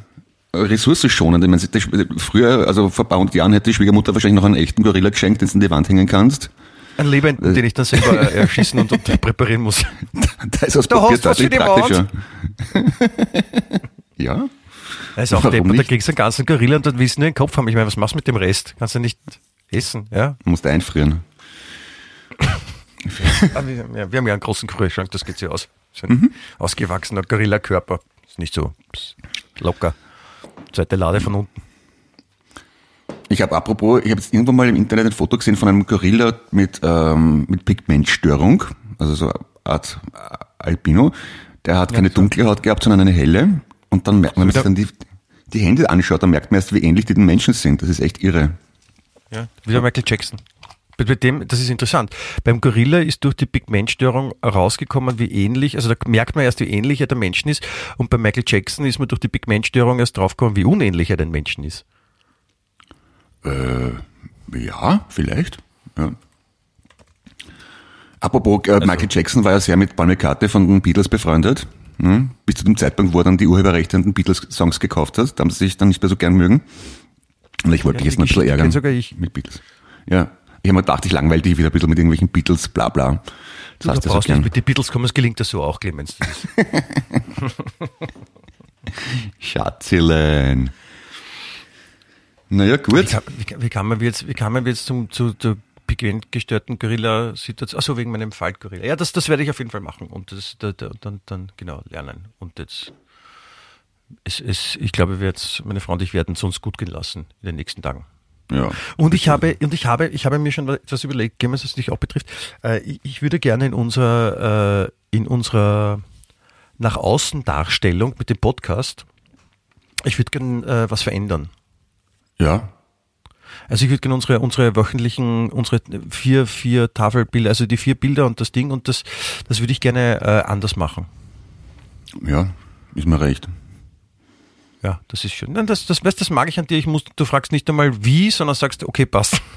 ressourcenschonend. Ich meine, das- früher, also vor ein paar hundert Jahren hätte die Schwiegermutter wahrscheinlich noch einen echten Gorilla geschenkt, den du an die Wand hängen kannst. Ein Lebenden, den ich dann selber äh, erschießen und, und präparieren muss. Da ist aus Da Papier hast du was für deutlich die praktischer. ja, Das ist auch deppert, da kriegst du einen ganzen Gorilla und dann willst du nur den Kopf haben. Ich meine, was machst du mit dem Rest? Kannst du nicht essen, ja? musst einfrieren. Wir, ja, wir haben ja einen großen Kühlschrank, das geht sich aus. So ein ausgewachsener Gorilla-Körper. Ist nicht so locker. Zweite Lade von unten. Ich habe apropos, ich habe jetzt irgendwann mal im Internet ein Foto gesehen von einem Gorilla mit, ähm, mit Pigmentstörung, also so eine Art äh, Albino. Der hat keine dunkle Haut gehabt, sondern eine helle. Und dann merkt man, wenn man sich dann die, die Hände anschaut, dann merkt man erst, wie ähnlich die den Menschen sind. Das ist echt irre. Ja, wieder Michael Jackson. Bei dem, das ist interessant. Beim Gorilla ist durch die Pigmentstörung rausgekommen, wie ähnlich, also da merkt man erst, wie ähnlich er der Menschen ist. Und bei Michael Jackson ist man durch die Pigmentstörung erst draufgekommen, wie unähnlich er den Menschen ist. Ja, vielleicht. Ja. Apropos, äh, Michael Jackson war ja sehr mit Paul McCartney von den Beatles befreundet. Hm? Bis zu dem Zeitpunkt, wo er dann die Urheberrechte an den Beatles-Songs gekauft hat. Da haben sie sich dann nicht mehr so gern mögen. Und ich wollte Ja, mich jetzt noch ein bisschen ärgern. sogar ich. Mit Beatles. Ja. Ich habe mir gedacht, ich langweile dich wieder ein bisschen mit irgendwelchen Beatles, bla bla. Das Du hast du so brauchst nicht gern. mit den Beatles kommen, es gelingt das so auch, Clemens. Schatzilein. Naja, wie, gut. wie, kann- wie kann man jetzt, wie kann man jetzt zum, zu, zu pigmentgestörten Gorilla-Situation, achso, wegen meinem Faltgorilla. Ja, das, das werde ich auf jeden Fall machen und das, da, da, dann, dann genau lernen. Und jetzt, es, es, ich glaube, wir jetzt, meine Frau und ich werden es uns gut gehen lassen in den nächsten Tagen. Ja. Und ich habe, und ich habe, ich habe mir schon etwas überlegt, was das dich auch betrifft. Äh, ich, ich würde gerne in unserer, äh, in unserer nach außen Darstellung mit dem Podcast, ich würde gerne äh, was verändern. Ja. Also ich würde gerne unsere, unsere wöchentlichen, unsere vier, vier Tafelbilder, also die vier Bilder und das Ding und das, das würde ich gerne anders machen. Ja, ist mir recht. Ja, das ist schön. Nein, das, das, das mag ich an dir. Ich muss, du fragst nicht einmal wie, sondern sagst, okay, passt.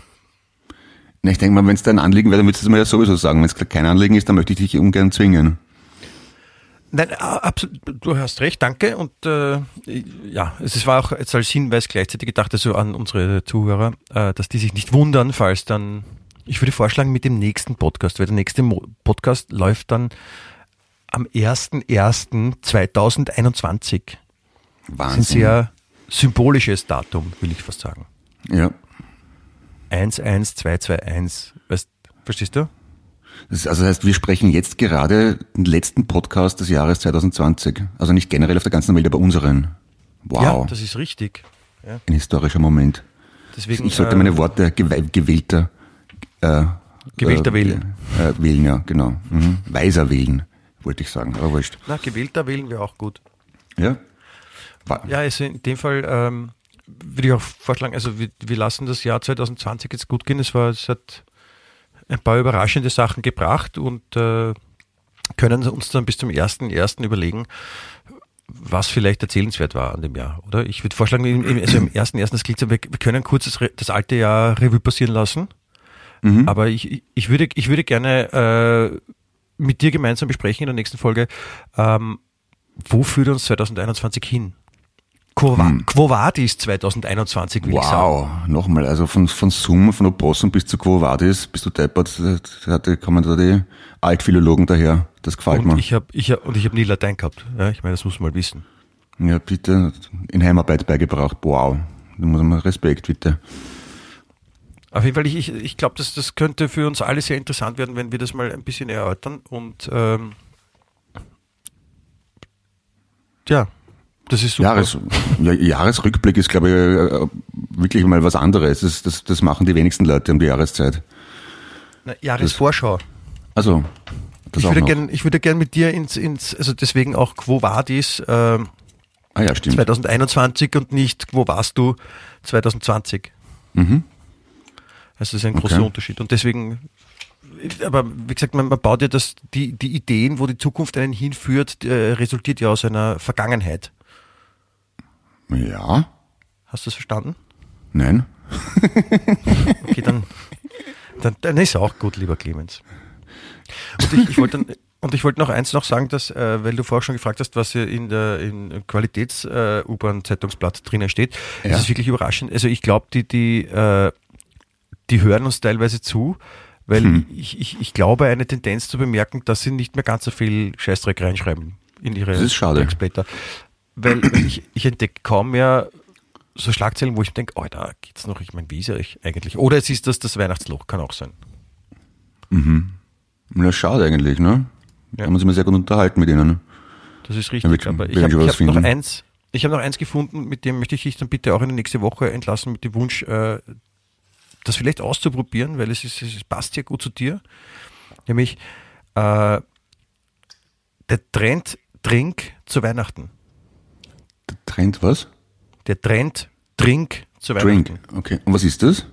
Na, ich denke mal, wenn es dein Anliegen wäre, dann würdest du es mir ja sowieso sagen. Wenn es kein Anliegen ist, dann möchte ich dich ungern zwingen. Nein, absolut, du hast recht, danke. Und äh, ja, es war auch jetzt als Hinweis gleichzeitig gedacht, also an unsere Zuhörer, äh, dass die sich nicht wundern, falls dann, ich würde vorschlagen, mit dem nächsten Podcast, weil der nächste Mo Podcast läuft dann am 01.01.2021. Wahnsinn. Das ist ein sehr symbolisches Datum, will ich fast sagen. Ja. 11221. Weißt, verstehst du? Das, also das heißt, wir sprechen jetzt gerade den letzten Podcast des Jahres 2020. Also nicht generell auf der ganzen Welt, aber unseren. Wow. Ja, das ist richtig. Ja. Ein historischer Moment. Deswegen, ich sollte äh, meine Worte gew gewählter äh, Gewählter äh, wählen. Äh, wählen, ja, genau. Mhm. Weiser wählen, wollte ich sagen, aber wurscht. Na, gewählter wählen wir auch gut. Ja? Ja, also in dem Fall ähm, würde ich auch vorschlagen, also wir, wir lassen das Jahr 2020 jetzt gut gehen. Es, war, es hat ein paar überraschende Sachen gebracht und äh, können uns dann bis zum 1.1. überlegen, was vielleicht erzählenswert war an dem Jahr, oder? Ich würde vorschlagen, im, im, also im 1.1. das klingt so, wir wir können kurz das, das alte Jahr Revue passieren lassen, Mhm. aber ich, ich, würde, ich würde gerne äh, mit dir gemeinsam besprechen in der nächsten Folge, ähm, wo führt uns 2021 hin? Quo, Hm. Quo Vadis 2021, will ich sagen. Wow, nochmal, also von, von Zoom, von Opossum bis zu Quo Vadis, bis zu Deppert, da da kommen da die Altphilologen daher. Das gefällt Und mir. ich habe ich hab, und ich hab nie Latein gehabt. Ja, ich meine, das muss man mal wissen. Ja, bitte, in Heimarbeit beigebracht. Wow, da muss man Respekt, bitte. Auf jeden Fall, ich, ich, ich glaube, das, das könnte für uns alle sehr interessant werden, wenn wir das mal ein bisschen erörtern. Und ähm, ja, das ist super. Jahres, ja, Jahresrückblick ist, glaube ich, äh, wirklich mal was anderes. Das, das, das machen die wenigsten Leute um die Jahreszeit. Na, Jahresvorschau. Also, das Ich auch würde gerne ich würde gern mit dir ins, ins, also deswegen auch Quo Vadis ähm, ah ja, stimmt. 2021 und nicht Wo warst du 2020. Mhm. Also das ist ein großer Okay. Unterschied. Und deswegen, aber wie gesagt, man, man baut ja das, die, die Ideen, wo die Zukunft einen hinführt, äh, resultiert ja aus einer Vergangenheit. Ja, Hast du das verstanden? nein. Okay, dann, dann, dann ist auch gut, lieber Clemens. Und ich, ich wollte und ich wollte noch eins noch sagen, dass, äh, weil du vorher schon gefragt hast, was hier in der in Qualitäts-U-Bahn-Zeitungsblatt drinnen steht. Ja. Das ist wirklich überraschend. Also ich glaube, die, die, äh, die hören uns teilweise zu, weil Hm. ich, ich, ich glaube, eine Tendenz zu bemerken, dass sie nicht mehr ganz so viel Scheißdreck reinschreiben in ihre Das ist schade. Weil ich, ich entdecke kaum mehr so Schlagzeilen, wo ich denke, oh, da geht's noch, ich meine, wie ist er eigentlich? Oder es ist das das Weihnachtsloch, kann auch sein. Ja, schade eigentlich, ne? Ja. Da muss ich mir sehr gut unterhalten mit ihnen. Das ist Ja, richtig. schon- aber ich habe hab noch eins, ich habe noch eins gefunden, mit dem möchte ich dich dann bitte auch in die nächste Woche entlassen, mit dem Wunsch, äh, das vielleicht auszuprobieren, weil es, ist, es passt ja gut zu dir. Nämlich äh, der Trend Trink zu Weihnachten. Der Trend was? Der Trend Trink zu Weihnachten. Drink. Okay. Und was ist das?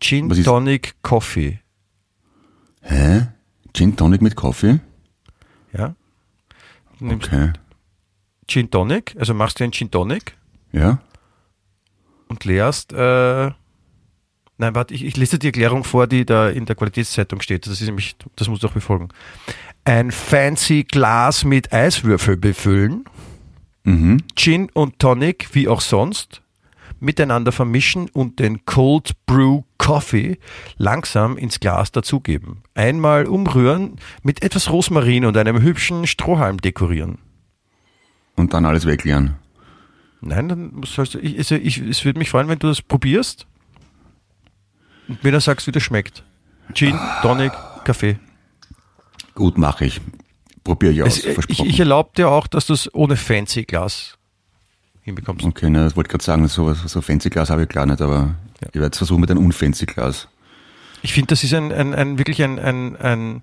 Gin Was ist- Tonic Coffee. Hä? Gin Tonic mit Kaffee? Ja. Du nimmst Okay. Gin Tonic, also machst du einen Gin Tonic Ja? und leerst. Äh, nein, warte, ich, ich lese die Erklärung vor, die da in der Qualitätszeitung steht. Das ist nämlich, das muss doch befolgen. Ein fancy Glas mit Eiswürfel befüllen, Mhm. Gin und Tonic, wie auch sonst, miteinander vermischen und den Cold Brew Coffee langsam ins Glas dazugeben. Einmal umrühren, mit etwas Rosmarin und einem hübschen Strohhalm dekorieren. Und dann alles wegleeren. Nein, dann sollst du, ich, also ich, es würde mich freuen, wenn du das probierst. und mir dann sagst, wie das schmeckt. Gin, Tonic, Kaffee. Gut, mache ich. Probiere ich aus, Es, ich versprochen. ich erlaube dir auch, dass du es ohne fancy Glas hinbekommst. okay, ne, das wollte ich gerade sagen, so, so fancy Glas habe ich klar nicht, aber Ja. ich werde es versuchen mit einem unfancy Glas. Ich finde, das ist ein, ein, ein wirklich ein, ein, ein,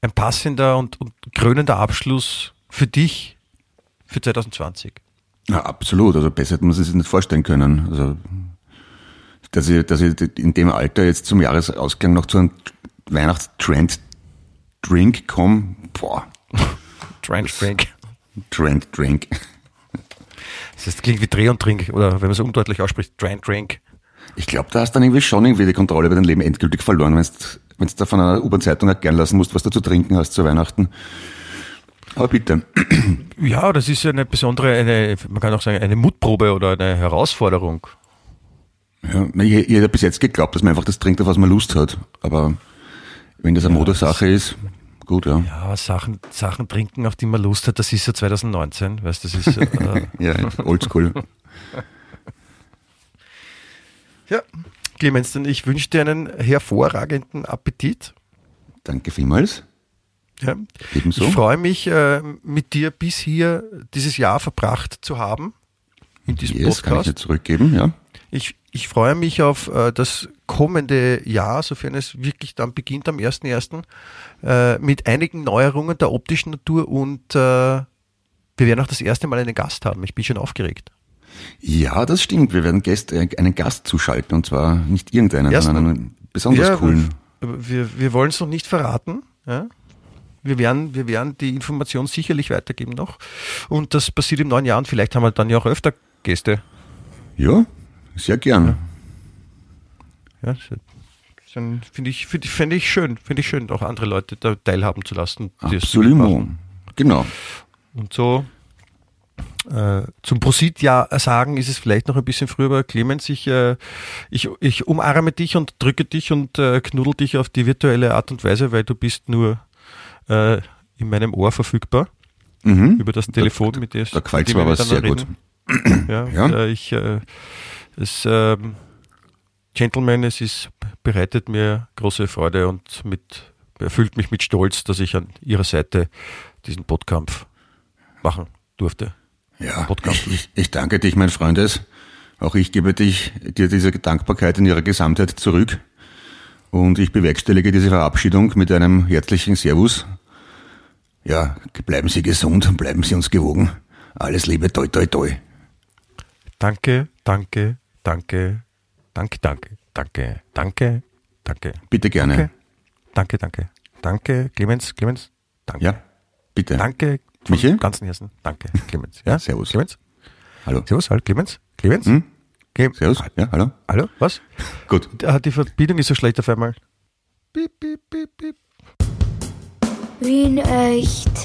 ein passender und, und krönender Abschluss für dich für 2020. Ja, absolut. Also besser hätte man sich das nicht vorstellen können. Also, dass ich, dass ich in dem Alter jetzt zum Jahresausgang noch zu einem Weihnachtstrend-Drink komme, boah, Trend Drink. Trend-Drink. Das heißt, klingt wie Dreh und Trink oder wenn man so undeutlich ausspricht, Trend Drink. Ich glaube, da hast du dann irgendwie schon irgendwie die Kontrolle über dein Leben endgültig verloren, wenn du da von einer U-Bahn-Zeitung erklären lassen musst, was du zu trinken hast zu Weihnachten. Aber bitte. Ja, das ist eine besondere, eine, man kann auch sagen, eine Mutprobe oder eine Herausforderung. Ja, ich, ich hätte bis jetzt geglaubt, dass man einfach das trinkt, auf was man Lust hat. Aber wenn das eine Modesache ist, gut, ja. Ja, Sachen, Sachen trinken, auf die man Lust hat, das ist ja 2019, weißt das ist, äh, Ja, oldschool. ja. Clemens, dann ich wünsche dir einen hervorragenden Appetit. Danke vielmals. Ja. Ebenso. Ich freue mich, äh, mit dir bis hier dieses Jahr verbracht zu haben in diesem Yes, kann ich Podcast. dir zurückgeben, ja. Ich, ich freue mich auf äh, das kommende Jahr, sofern es wirklich dann beginnt am 1.1. Äh, mit einigen Neuerungen der optischen Natur und äh, wir werden auch das erste Mal einen Gast haben. Ich bin schon aufgeregt. Ja, das stimmt. Wir werden Gäste, äh, einen Gast zuschalten und zwar nicht irgendeinen, Erstmal- sondern einen besonders Ja, coolen. Wir, wir, wir wollen es noch nicht verraten. Ja? Wir, werden, wir werden die Information sicherlich weitergeben noch. Und das passiert im neuen Jahr und vielleicht haben wir dann ja auch öfter Gäste. Ja, sehr gern. Ja, ist ein- finde ich, finde ich, finde ich schön, finde ich schön, auch andere Leute da teilhaben zu lassen. es Absolut. Genau. Und so äh, zum Prosit-Jahr sagen ist es vielleicht noch ein bisschen früher, aber Clemens, ich, äh, ich, ich umarme dich und drücke dich und äh, knuddel dich auf die virtuelle Art und Weise, weil du bist nur äh, in meinem Ohr verfügbar Mhm. über das Telefon, mit dem Da mir dem wir aber sehr miteinander gut. reden. Ja, Ja. Äh, ich, äh, es, ähm, Gentleman, es ist, bereitet mir große Freude und mit, erfüllt mich mit Stolz, dass ich an Ihrer Seite diesen Podkampf machen durfte. Ja, Podcast. ich, ich, danke dich, mein Freundes. Auch ich gebe dich, dir diese Dankbarkeit in ihrer Gesamtheit zurück. Und ich bewerkstellige diese Verabschiedung mit einem herzlichen Servus. Ja, bleiben Sie gesund und bleiben Sie uns gewogen. Alles Liebe, toi, toi, toi. Danke, danke, danke, danke, danke, danke, danke, danke. Bitte gerne. Danke, danke, danke. Danke, Clemens, Clemens, danke. Ja, bitte. Danke Michael? ganzem Herzen. Danke, Clemens. Ja, Servus. Clemens? Hallo. Servus, hallo, Clemens? Clemens? Hm? Clem- Servus. Ja, hallo. Hallo, was? Gut. Ah, Die Verbindung ist so schlecht auf einmal. Piep, piep, piep, piep. Wien echt.